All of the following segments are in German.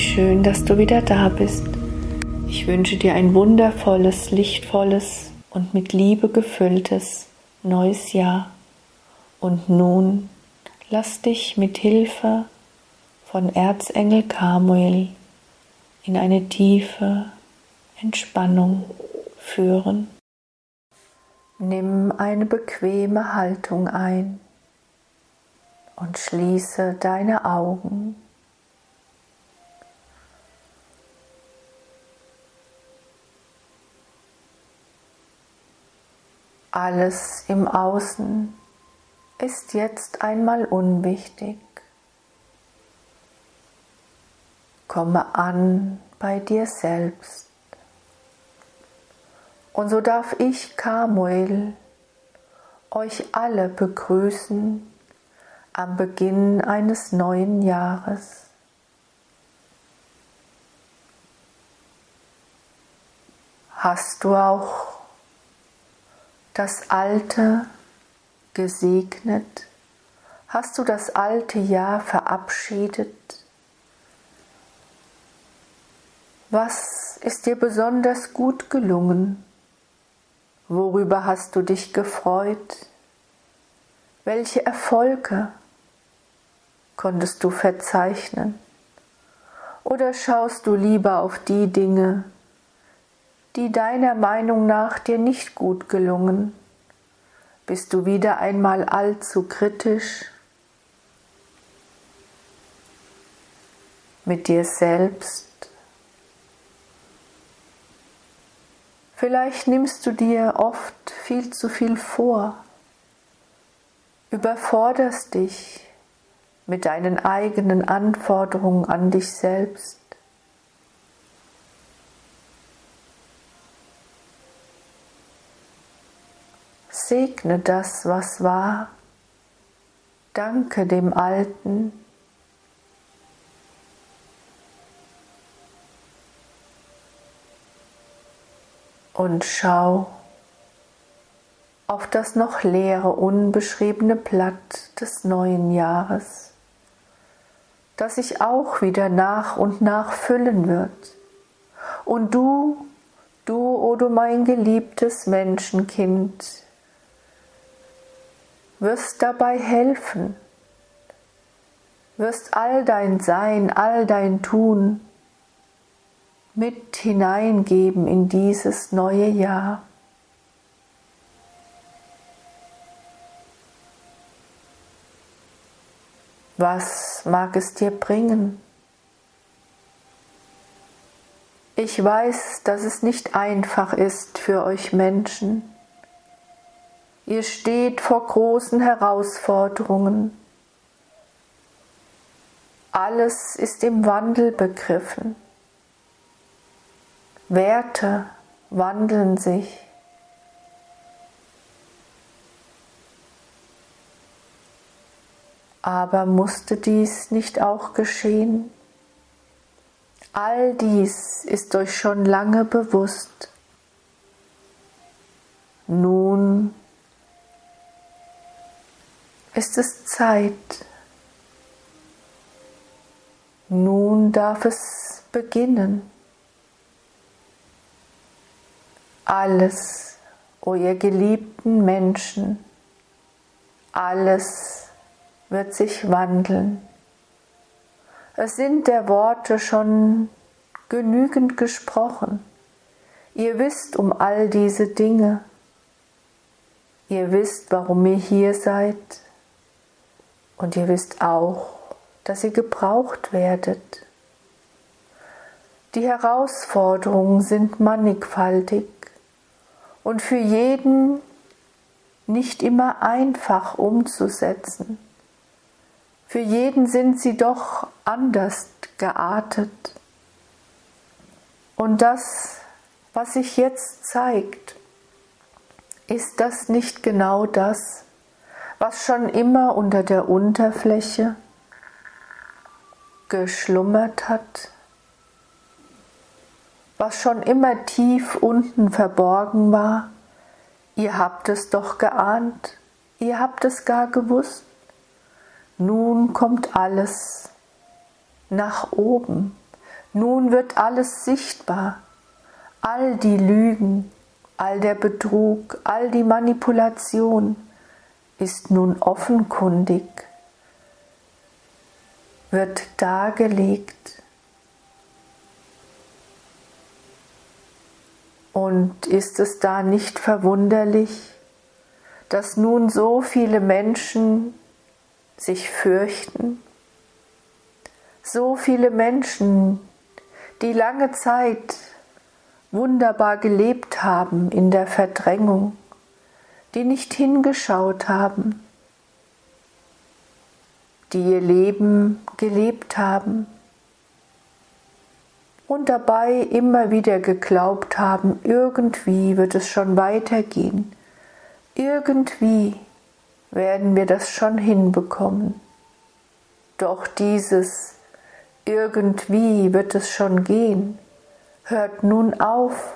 schön, dass du wieder da bist. Ich wünsche dir ein wundervolles, lichtvolles und mit Liebe gefülltes neues Jahr. Und nun lass dich mit Hilfe von Erzengel Kamuel in eine tiefe Entspannung führen. Nimm eine bequeme Haltung ein und schließe deine Augen. Alles im Außen ist jetzt einmal unwichtig. Komme an bei dir selbst. Und so darf ich, Kamuel, euch alle begrüßen am Beginn eines neuen Jahres. Hast du auch das Alte gesegnet? Hast du das alte Jahr verabschiedet? Was ist dir besonders gut gelungen? Worüber hast du dich gefreut? Welche Erfolge konntest du verzeichnen? Oder schaust du lieber auf die Dinge, die deiner Meinung nach dir nicht gut gelungen? Bist du wieder einmal allzu kritisch mit dir selbst? Vielleicht nimmst du dir oft viel zu viel vor, überforderst dich mit deinen eigenen Anforderungen an dich selbst. Segne das, was war. Danke dem Alten, und schau auf das noch leere, unbeschriebene Blatt des neuen Jahres, das sich auch wieder nach und nach füllen wird. Und du, du, o oh du mein geliebtes Menschenkind, wirst dabei helfen, wirst all dein Sein, all dein Tun mit hineingeben in dieses neue Jahr. Was mag es dir bringen? Ich weiß, dass es nicht einfach ist für euch Menschen. Ihr steht vor großen Herausforderungen. Alles ist im Wandel begriffen. Werte wandeln sich. Aber musste dies nicht auch geschehen? All dies ist euch schon lange bewusst. Nun ist es Zeit. Nun darf es beginnen. alles, o ihr geliebten Menschen, alles wird sich wandeln. Es sind der Worte schon genügend gesprochen. Ihr wisst um all diese Dinge. Ihr wisst, warum ihr hier seid. Und ihr wisst auch, dass ihr gebraucht werdet. Die Herausforderungen sind mannigfaltig und für jeden nicht immer einfach umzusetzen. Für jeden sind sie doch anders geartet. Und das, was sich jetzt zeigt, ist das nicht genau das, was schon immer unter der Unterfläche geschlummert hat? was schon immer tief unten verborgen war, ihr habt es doch geahnt, ihr habt es gar gewusst. Nun kommt alles nach oben. Nun wird alles sichtbar, all die Lügen, all der Betrug, all die Manipulation ist nun offenkundig, wird dargelegt. Und ist es da nicht verwunderlich, dass nun so viele Menschen sich fürchten? So viele Menschen, die lange Zeit wunderbar gelebt haben in der Verdrängung, die nicht hingeschaut haben, die ihr Leben gelebt haben und dabei immer wieder geglaubt haben, irgendwie wird es schon weitergehen, irgendwie werden wir das schon hinbekommen. Doch dieses irgendwie wird es schon gehen, hört nun auf.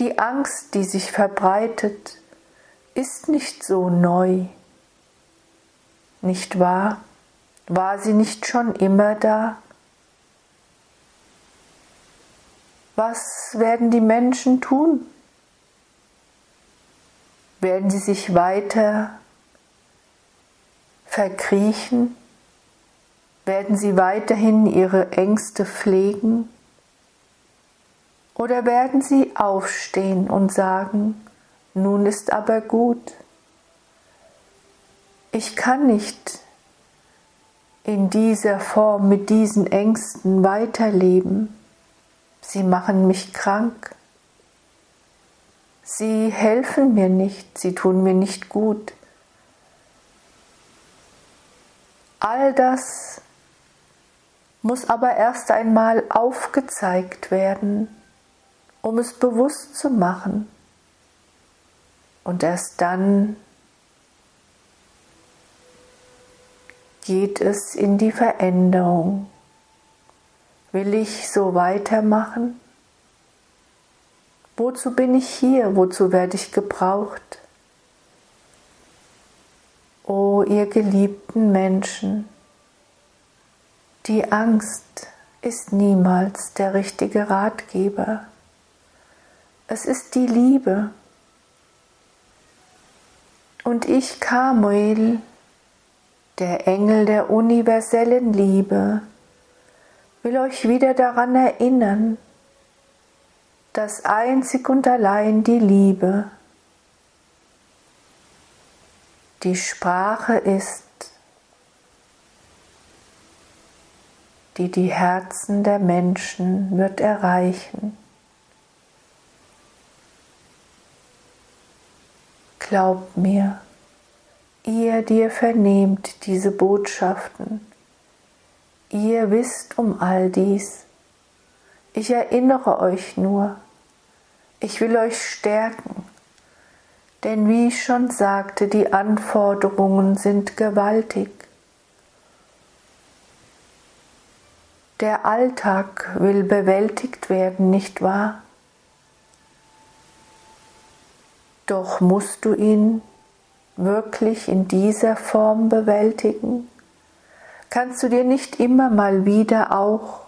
Die Angst, die sich verbreitet, ist nicht so neu. Nicht wahr? War sie nicht schon immer da? Was werden die Menschen tun? Werden sie sich weiter verkriechen? Werden sie weiterhin ihre Ängste pflegen? Oder werden sie aufstehen und sagen, nun ist aber gut, ich kann nicht in dieser Form mit diesen Ängsten weiterleben, sie machen mich krank, sie helfen mir nicht, sie tun mir nicht gut. All das muss aber erst einmal aufgezeigt werden um es bewusst zu machen. Und erst dann geht es in die Veränderung. Will ich so weitermachen? Wozu bin ich hier? Wozu werde ich gebraucht? O ihr geliebten Menschen, die Angst ist niemals der richtige Ratgeber. Es ist die Liebe. Und ich, Kamuel, der Engel der universellen Liebe, will euch wieder daran erinnern, dass einzig und allein die Liebe die Sprache ist, die die Herzen der Menschen wird erreichen. Glaubt mir, ihr, die ihr vernehmt diese Botschaften, ihr wisst um all dies. Ich erinnere euch nur, ich will euch stärken, denn wie ich schon sagte, die Anforderungen sind gewaltig. Der Alltag will bewältigt werden, nicht wahr? Doch musst du ihn wirklich in dieser Form bewältigen? Kannst du dir nicht immer mal wieder auch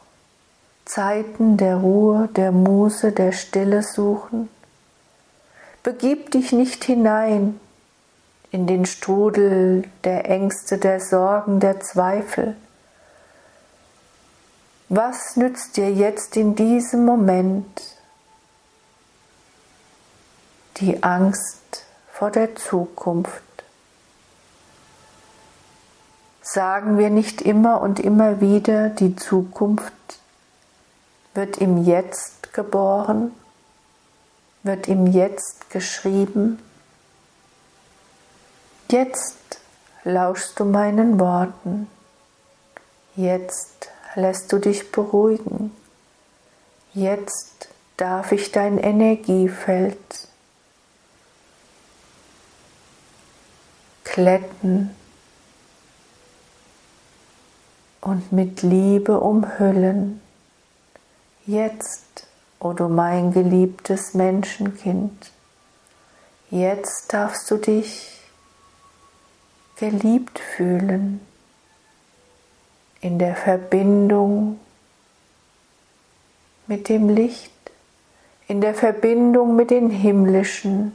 Zeiten der Ruhe, der Muße, der Stille suchen? Begib dich nicht hinein in den Strudel der Ängste, der Sorgen, der Zweifel. Was nützt dir jetzt in diesem Moment die Angst vor der Zukunft. Sagen wir nicht immer und immer wieder, die Zukunft wird im Jetzt geboren, wird im Jetzt geschrieben. Jetzt lauschst du meinen Worten, jetzt lässt du dich beruhigen, jetzt darf ich dein Energiefeld glätten und mit Liebe umhüllen. Jetzt, o oh du mein geliebtes Menschenkind, jetzt darfst du dich geliebt fühlen in der Verbindung mit dem Licht, in der Verbindung mit den himmlischen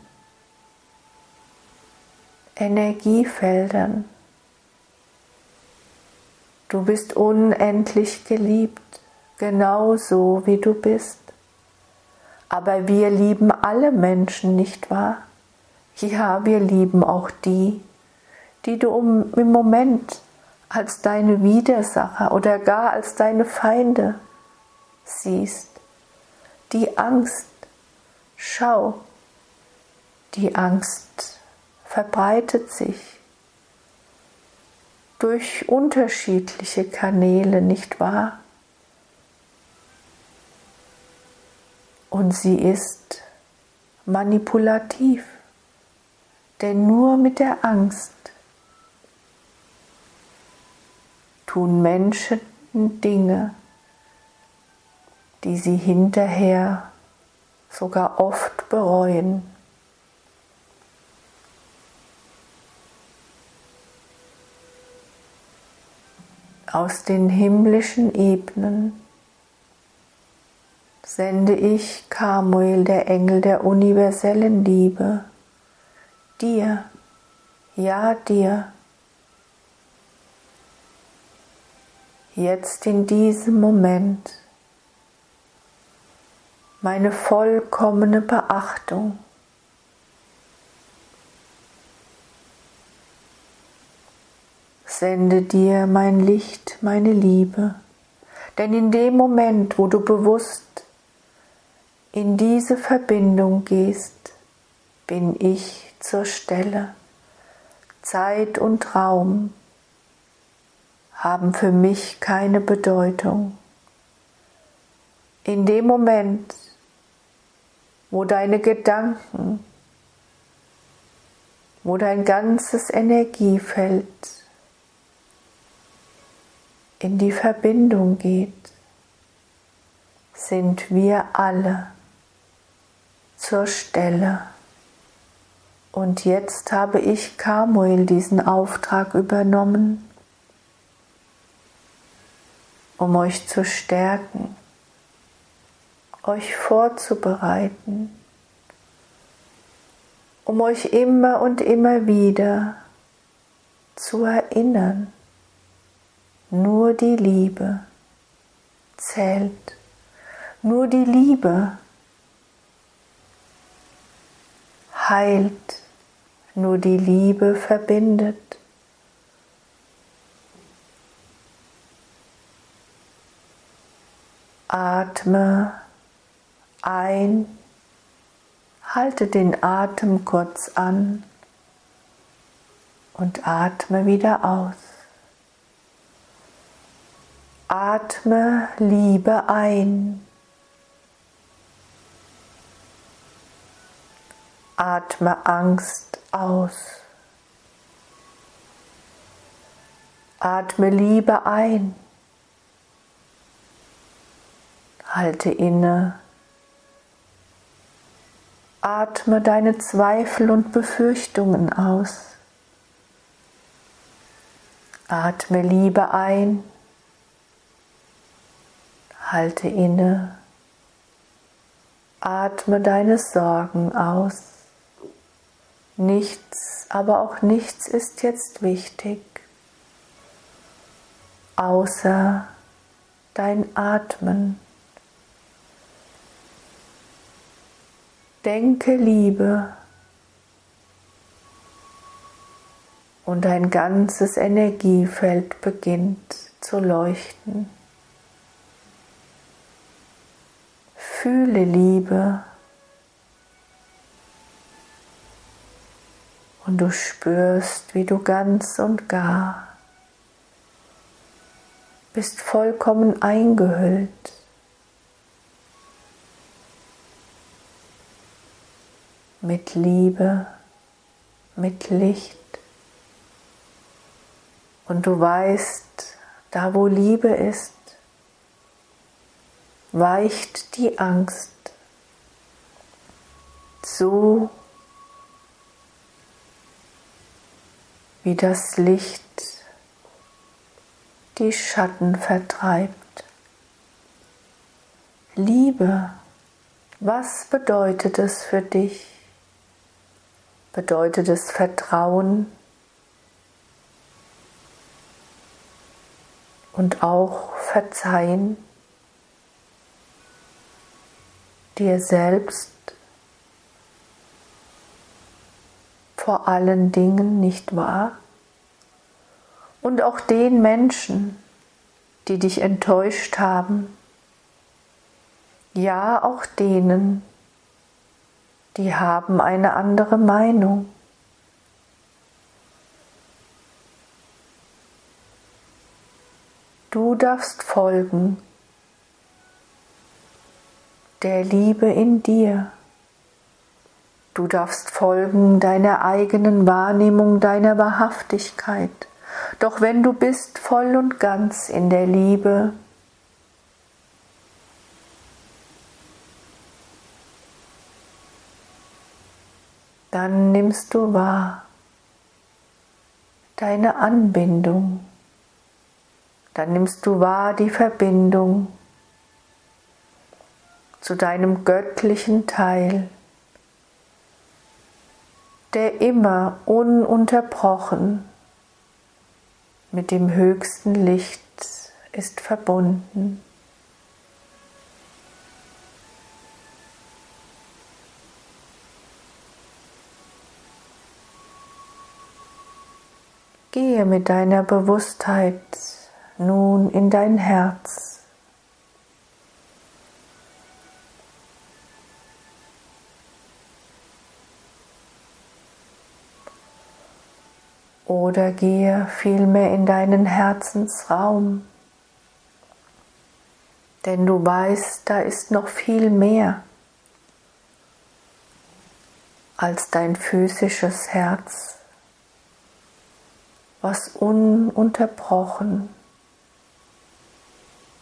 Energiefeldern. Du bist unendlich geliebt, genauso wie du bist. Aber wir lieben alle Menschen, nicht wahr? Ja, wir lieben auch die, die du im Moment als deine Widersacher oder gar als deine Feinde siehst. Die Angst, schau, die Angst verbreitet sich durch unterschiedliche Kanäle, nicht wahr? Und sie ist manipulativ, denn nur mit der Angst tun Menschen Dinge, die sie hinterher sogar oft bereuen. Aus den himmlischen Ebenen sende ich Kamuel, der Engel der universellen Liebe, dir, ja dir, jetzt in diesem Moment meine vollkommene Beachtung. Sende dir mein Licht, meine Liebe, denn in dem Moment, wo du bewusst in diese Verbindung gehst, bin ich zur Stelle. Zeit und Raum haben für mich keine Bedeutung. In dem Moment, wo deine Gedanken, wo dein ganzes Energiefeld in die Verbindung geht, sind wir alle zur Stelle. Und jetzt habe ich Kamuel diesen Auftrag übernommen, um euch zu stärken, euch vorzubereiten, um euch immer und immer wieder zu erinnern, nur die Liebe zählt, nur die Liebe heilt, nur die Liebe verbindet. Atme ein, halte den Atem kurz an und atme wieder aus. Atme Liebe ein. Atme Angst aus. Atme Liebe ein. Halte inne. Atme deine Zweifel und Befürchtungen aus. Atme Liebe ein. Halte inne. Atme deine Sorgen aus. Nichts, aber auch nichts ist jetzt wichtig, außer dein Atmen. Denke Liebe und dein ganzes Energiefeld beginnt zu leuchten. Fühle Liebe und du spürst, wie du ganz und gar bist vollkommen eingehüllt mit Liebe, mit Licht. Und du weißt, da wo Liebe ist, weicht die Angst so, wie das Licht die Schatten vertreibt. Liebe, was bedeutet es für dich? Bedeutet es Vertrauen und auch Verzeihen dir selbst vor allen Dingen nicht wahr? Und auch den Menschen, die dich enttäuscht haben, ja auch denen, die haben eine andere Meinung. Du darfst folgen der Liebe in dir. Du darfst folgen deiner eigenen Wahrnehmung, deiner Wahrhaftigkeit. Doch wenn du bist voll und ganz in der Liebe, dann nimmst du wahr deine Anbindung, dann nimmst du wahr die Verbindung zu deinem göttlichen Teil, der immer ununterbrochen mit dem höchsten Licht ist verbunden. Gehe mit deiner Bewusstheit nun in dein Herz. Oder gehe vielmehr in deinen Herzensraum, denn du weißt, da ist noch viel mehr als dein physisches Herz was ununterbrochen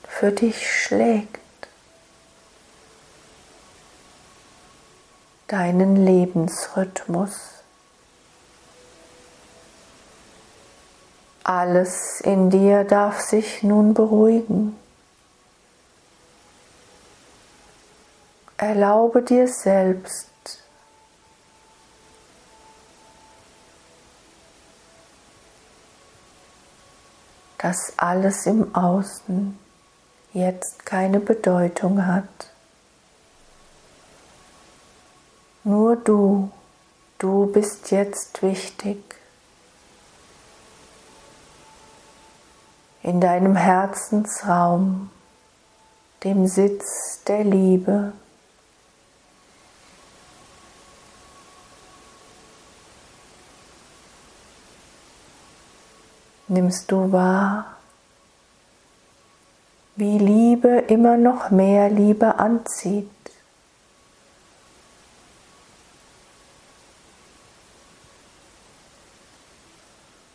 für dich schlägt, deinen Lebensrhythmus. Alles in dir darf sich nun beruhigen. Erlaube dir selbst dass alles im Außen jetzt keine Bedeutung hat. Nur du, du bist jetzt wichtig. In deinem Herzensraum, dem Sitz der Liebe. nimmst du wahr, wie Liebe immer noch mehr Liebe anzieht.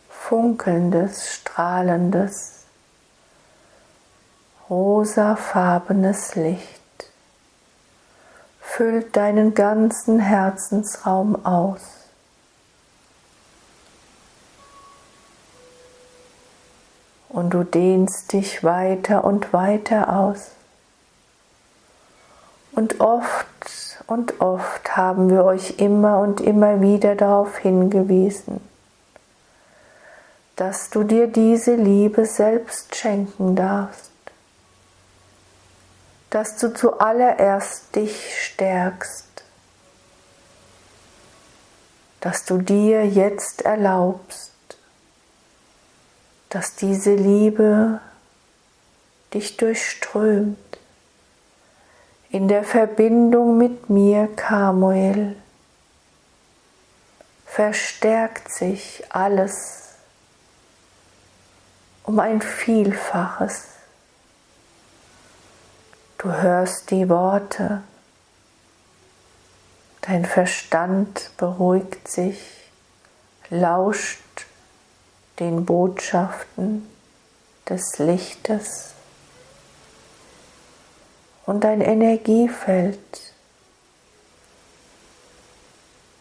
Funkelndes, strahlendes, rosafarbenes Licht füllt deinen ganzen Herzensraum aus. und du dehnst dich weiter und weiter aus. Und oft und oft haben wir euch immer und immer wieder darauf hingewiesen, dass du dir diese Liebe selbst schenken darfst, dass du zuallererst dich stärkst, dass du dir jetzt erlaubst, dass diese Liebe dich durchströmt in der Verbindung mit mir, Kamuel, verstärkt sich alles um ein Vielfaches. Du hörst die Worte, dein Verstand beruhigt sich, lauscht den Botschaften des Lichtes. Und dein Energiefeld,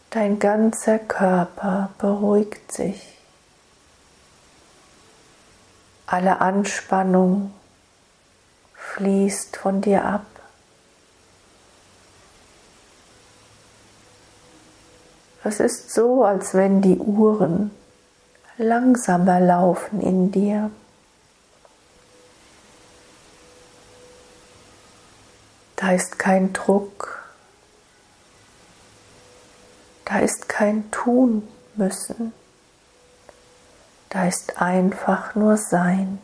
dein ganzer Körper beruhigt sich. Alle Anspannung fließt von dir ab. Es ist so, als wenn die Uhren langsamer laufen in dir. Da ist kein Druck, da ist kein Tun müssen, da ist einfach nur Sein.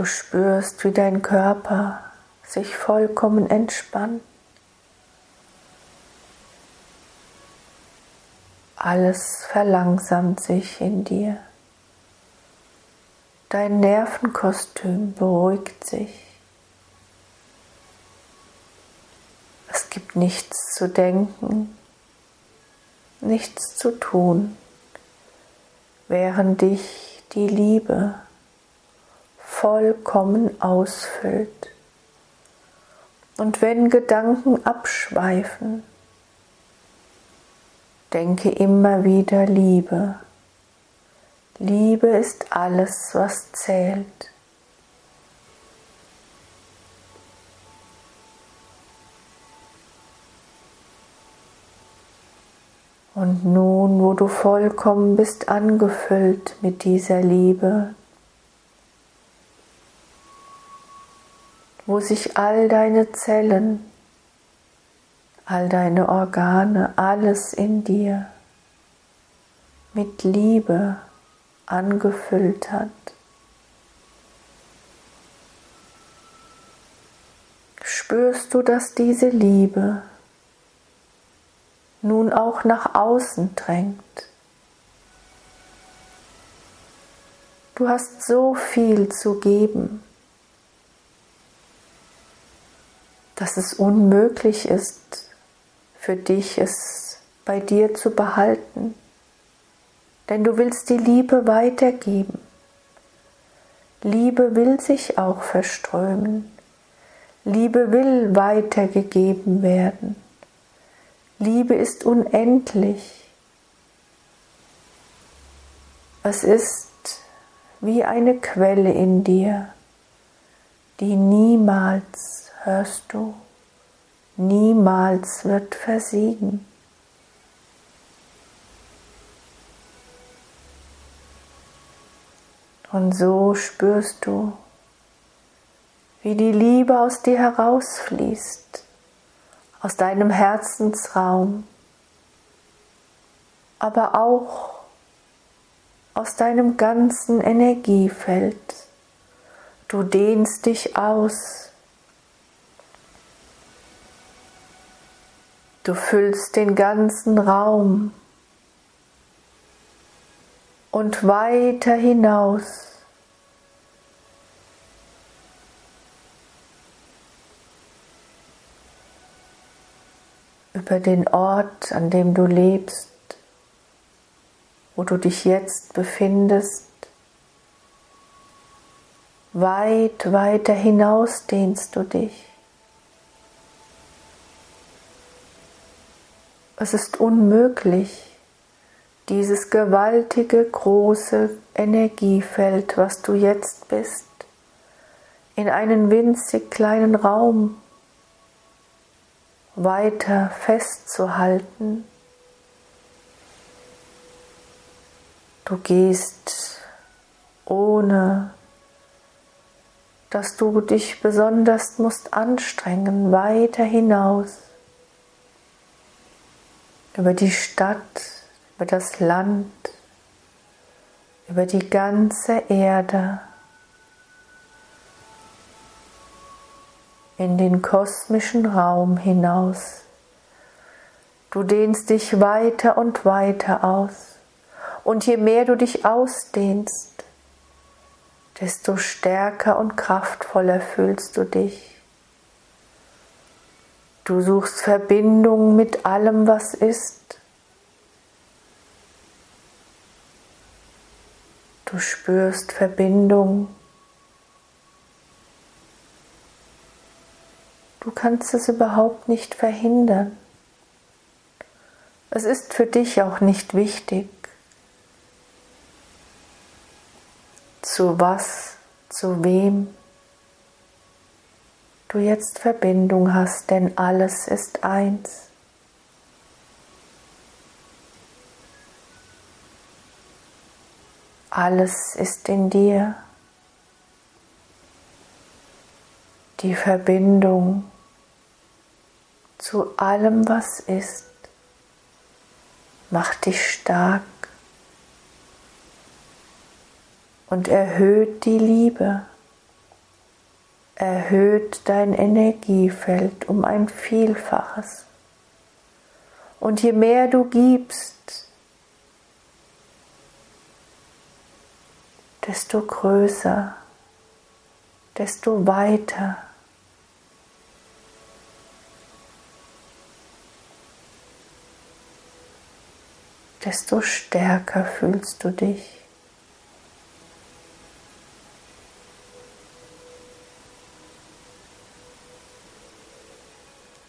Du spürst, wie dein Körper sich vollkommen entspannt. Alles verlangsamt sich in dir. Dein Nervenkostüm beruhigt sich. Es gibt nichts zu denken, nichts zu tun, während dich die Liebe vollkommen ausfüllt. Und wenn Gedanken abschweifen, denke immer wieder Liebe. Liebe ist alles, was zählt. Und nun, wo du vollkommen bist angefüllt mit dieser Liebe, wo sich all deine Zellen, all deine Organe, alles in dir mit Liebe angefüllt hat. Spürst du, dass diese Liebe nun auch nach außen drängt? Du hast so viel zu geben. Dass es unmöglich ist, für dich es bei dir zu behalten. Denn du willst die Liebe weitergeben. Liebe will sich auch verströmen. Liebe will weitergegeben werden. Liebe ist unendlich. Es ist wie eine Quelle in dir, die niemals hörst du, niemals wird versiegen. Und so spürst du, wie die Liebe aus dir herausfließt, aus deinem Herzensraum, aber auch aus deinem ganzen Energiefeld. Du dehnst dich aus Du füllst den ganzen Raum und weiter hinaus. über den Ort, an dem du lebst, wo du dich jetzt befindest, weit weiter hinaus dehnst du dich. Es ist unmöglich, dieses gewaltige, große Energiefeld, was du jetzt bist, in einen winzig kleinen Raum weiter festzuhalten. Du gehst ohne dass du dich besonders musst anstrengen, weiter hinaus über die Stadt, über das Land, über die ganze Erde, in den kosmischen Raum hinaus. Du dehnst dich weiter und weiter aus. Und je mehr du dich ausdehnst, desto stärker und kraftvoller fühlst du dich. Du suchst Verbindung mit allem, was ist. Du spürst Verbindung. Du kannst es überhaupt nicht verhindern. Es ist für dich auch nicht wichtig, zu was, zu wem du jetzt Verbindung hast, denn alles ist eins. Alles ist in dir. Die Verbindung zu allem, was ist, macht dich stark und erhöht die Liebe erhöht dein Energiefeld um ein Vielfaches. Und je mehr du gibst, desto größer, desto weiter. desto stärker fühlst du dich.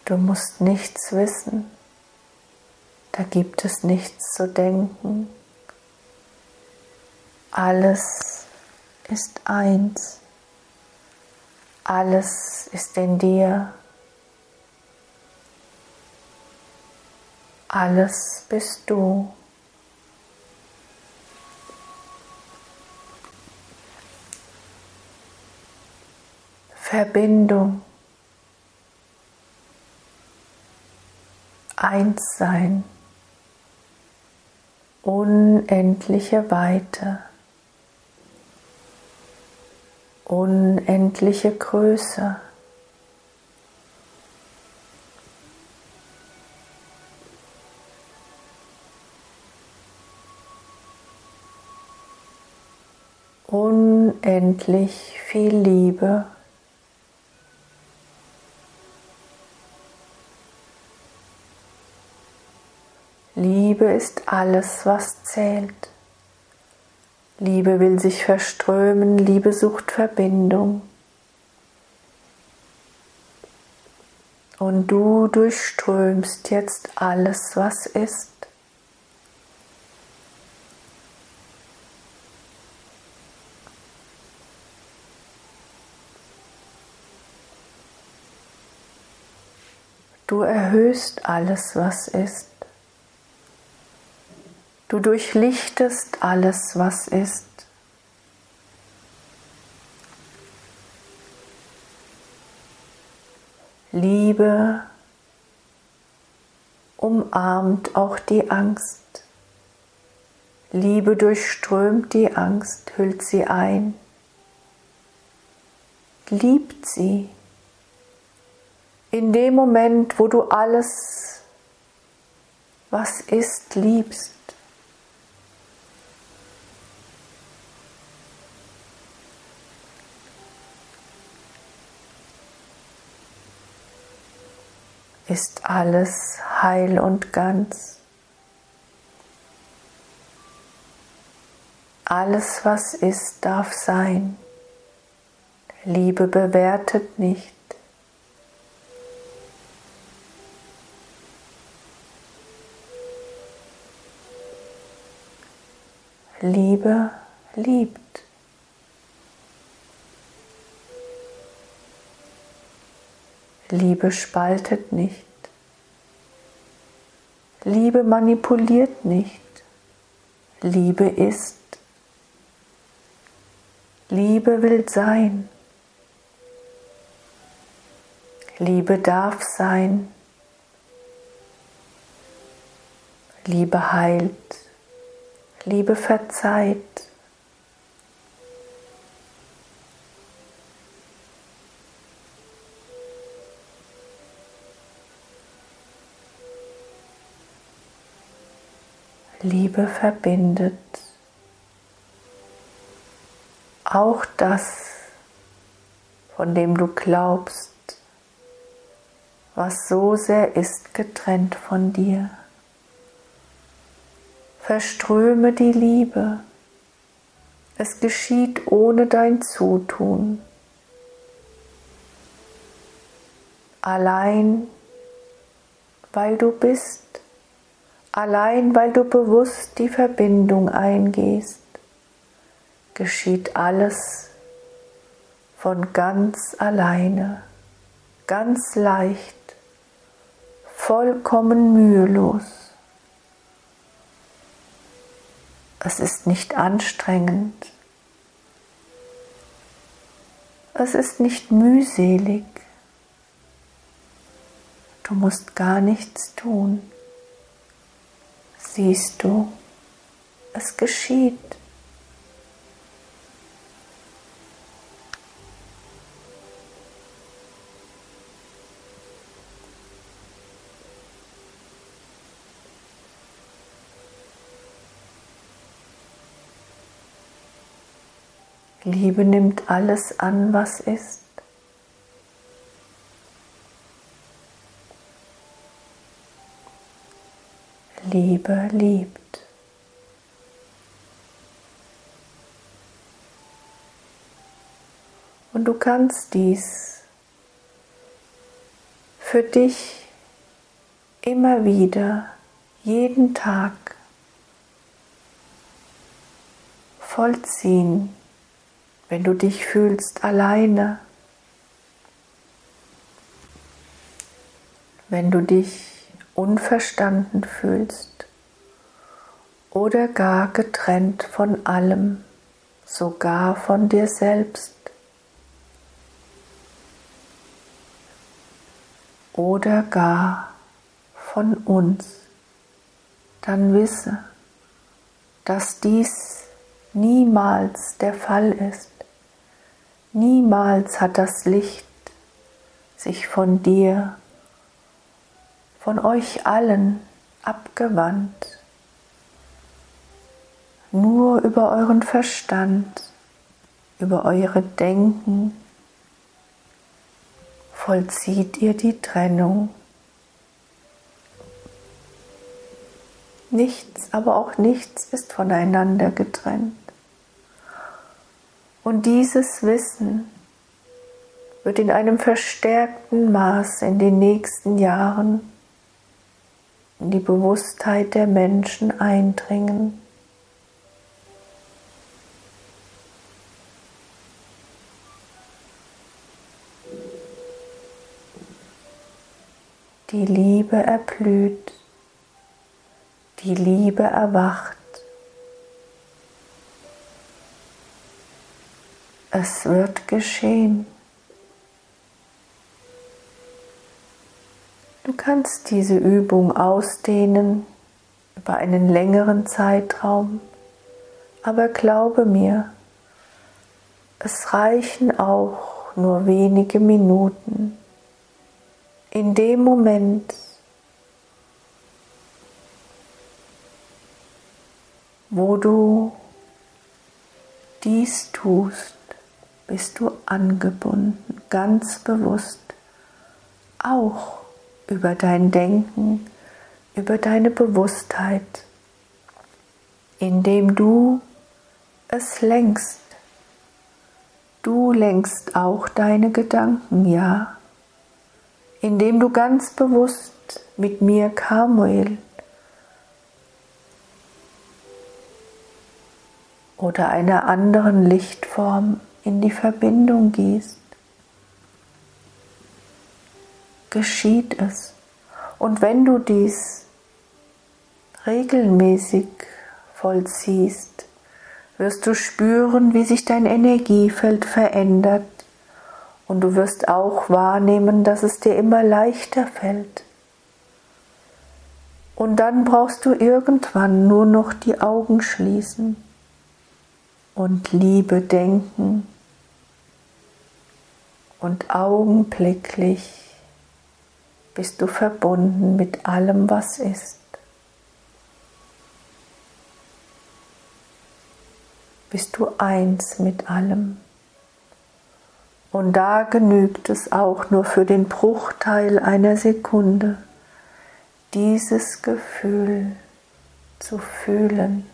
Du musst nichts wissen, da gibt es nichts zu denken. Alles ist eins, alles ist in dir, alles bist du. Verbindung. Einssein, unendliche Weite, unendliche Größe. Unendlich viel Liebe. Liebe ist alles, was zählt. Liebe will sich verströmen, Liebe sucht Verbindung. Und du durchströmst jetzt alles, was ist. Du erhöhst alles, was ist. Du durchlichtest alles, was ist. Liebe umarmt auch die Angst. Liebe durchströmt die Angst, hüllt sie ein, liebt sie. In dem Moment, wo du alles, was ist, liebst, ist alles heil und ganz. Alles, was ist, darf sein. Liebe bewertet nicht. Liebe liebt. Liebe spaltet nicht. Liebe manipuliert nicht. Liebe ist. Liebe will sein. Liebe darf sein. Liebe heilt. Liebe verzeiht. Liebe verbindet. Auch das, von dem du glaubst, was so sehr ist getrennt von dir. Verströme die Liebe. Es geschieht ohne dein Zutun. Allein weil du bist Allein weil du bewusst die Verbindung eingehst, geschieht alles von ganz alleine, ganz leicht, vollkommen mühelos. Es ist nicht anstrengend. Es ist nicht mühselig. Du musst gar nichts tun. Siehst du, es geschieht. Liebe nimmt alles an, was ist. Liebe liebt. Und du kannst dies für dich immer wieder, jeden Tag vollziehen wenn du dich fühlst alleine, wenn du dich unverstanden fühlst oder gar getrennt von allem, sogar von dir selbst oder gar von uns, dann wisse, dass dies niemals der Fall ist. Niemals hat das Licht sich von dir, von euch allen abgewandt. Nur über euren Verstand, über eure Denken vollzieht ihr die Trennung. Nichts, aber auch nichts ist voneinander getrennt. Und dieses Wissen wird in einem verstärkten Maß in den nächsten Jahren in die Bewusstheit der Menschen eindringen. Die Liebe erblüht, die Liebe erwacht. Es wird geschehen. Kannst diese Übung ausdehnen über einen längeren Zeitraum, aber glaube mir, es reichen auch nur wenige Minuten. In dem Moment, wo du dies tust, bist du angebunden, ganz bewusst, auch über dein Denken, über deine Bewusstheit, indem du es lenkst. Du lenkst auch deine Gedanken, ja, indem du ganz bewusst mit mir, Kamuel, oder einer anderen Lichtform in die Verbindung gehst, geschieht es. Und wenn du dies regelmäßig vollziehst, wirst du spüren, wie sich dein Energiefeld verändert und du wirst auch wahrnehmen, dass es dir immer leichter fällt. Und dann brauchst du irgendwann nur noch die Augen schließen und Liebe denken und augenblicklich bist du verbunden mit allem, was ist. Bist du eins mit allem. Und da genügt es auch nur für den Bruchteil einer Sekunde, dieses Gefühl zu fühlen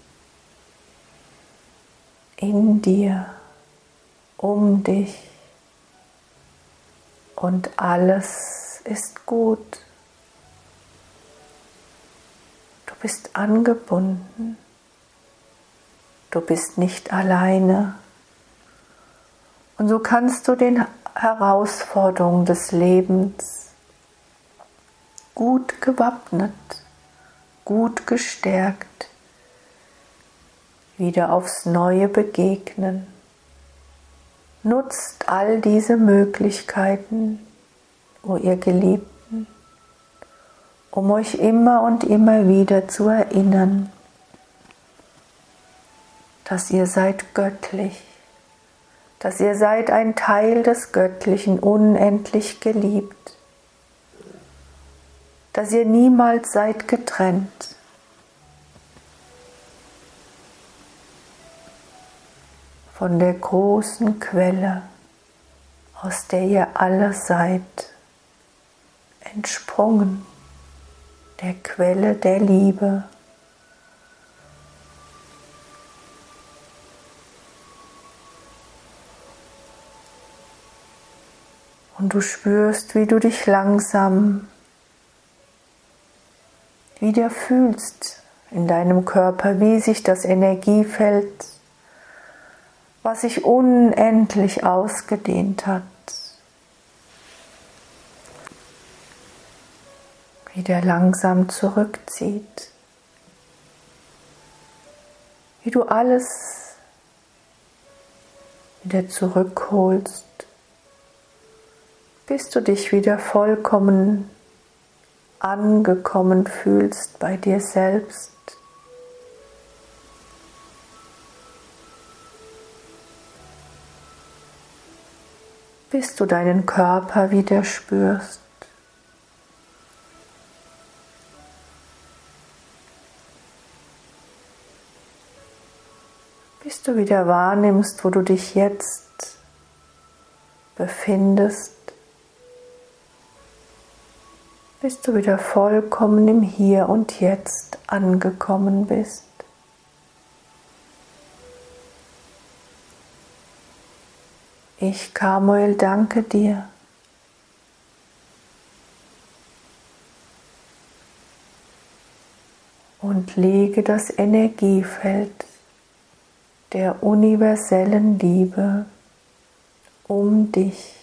in dir, um dich und alles ist gut. Du bist angebunden. Du bist nicht alleine. Und so kannst du den Herausforderungen des Lebens gut gewappnet, gut gestärkt wieder aufs neue begegnen. Nutzt all diese Möglichkeiten, o ihr Geliebten, um euch immer und immer wieder zu erinnern, dass ihr seid göttlich, dass ihr seid ein Teil des Göttlichen, unendlich geliebt, dass ihr niemals seid getrennt. von der großen Quelle, aus der ihr alle seid, entsprungen, der Quelle der Liebe. Und du spürst, wie du dich langsam wieder fühlst in deinem Körper, wie sich das Energiefeld was sich unendlich ausgedehnt hat. Wieder langsam zurückzieht. Wie du alles wieder zurückholst, bis du dich wieder vollkommen angekommen fühlst bei dir selbst. bis du deinen Körper wieder spürst. Bis du wieder wahrnimmst, wo du dich jetzt befindest, bis du wieder vollkommen im Hier und Jetzt angekommen bist. Ich, Kamuel, danke dir. Und lege das Energiefeld der universellen Liebe um dich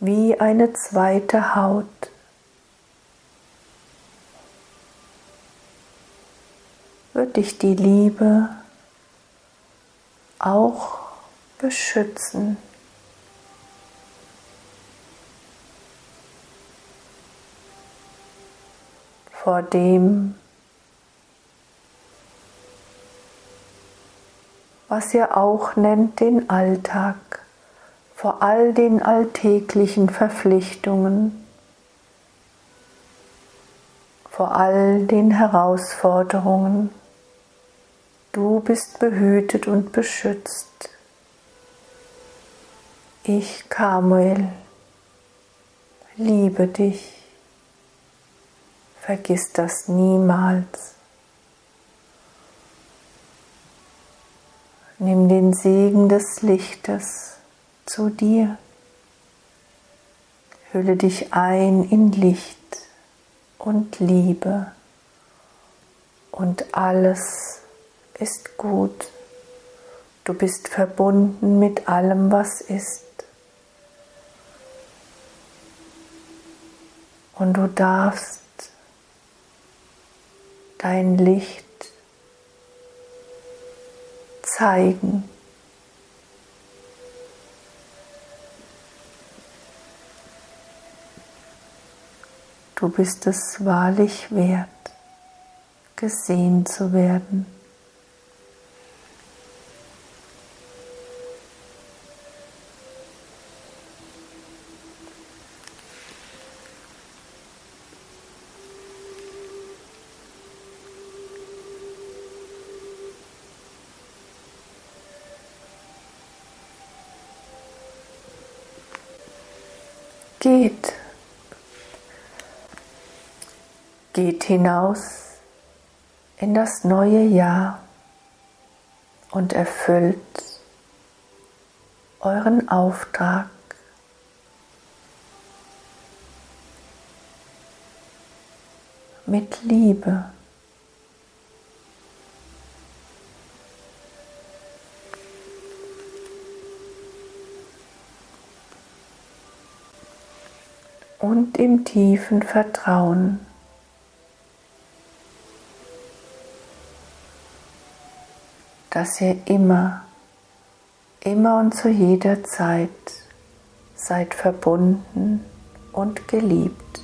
wie eine zweite Haut. Wird dich die Liebe auch beschützen. Vor dem, was ihr auch nennt den Alltag, vor all den alltäglichen Verpflichtungen, vor all den Herausforderungen. Du bist behütet und beschützt. Ich, Kamuel, liebe dich. Vergiss das niemals. Nimm den Segen des Lichtes zu dir. Hülle dich ein in Licht und Liebe und alles ist gut. Du bist verbunden mit allem, was ist. Und du darfst dein Licht zeigen. Du bist es wahrlich wert, gesehen zu werden. Geht. Geht hinaus in das neue Jahr und erfüllt euren Auftrag. Mit Liebe. und im tiefen Vertrauen. Dass ihr immer, immer und zu jeder Zeit seid verbunden und geliebt.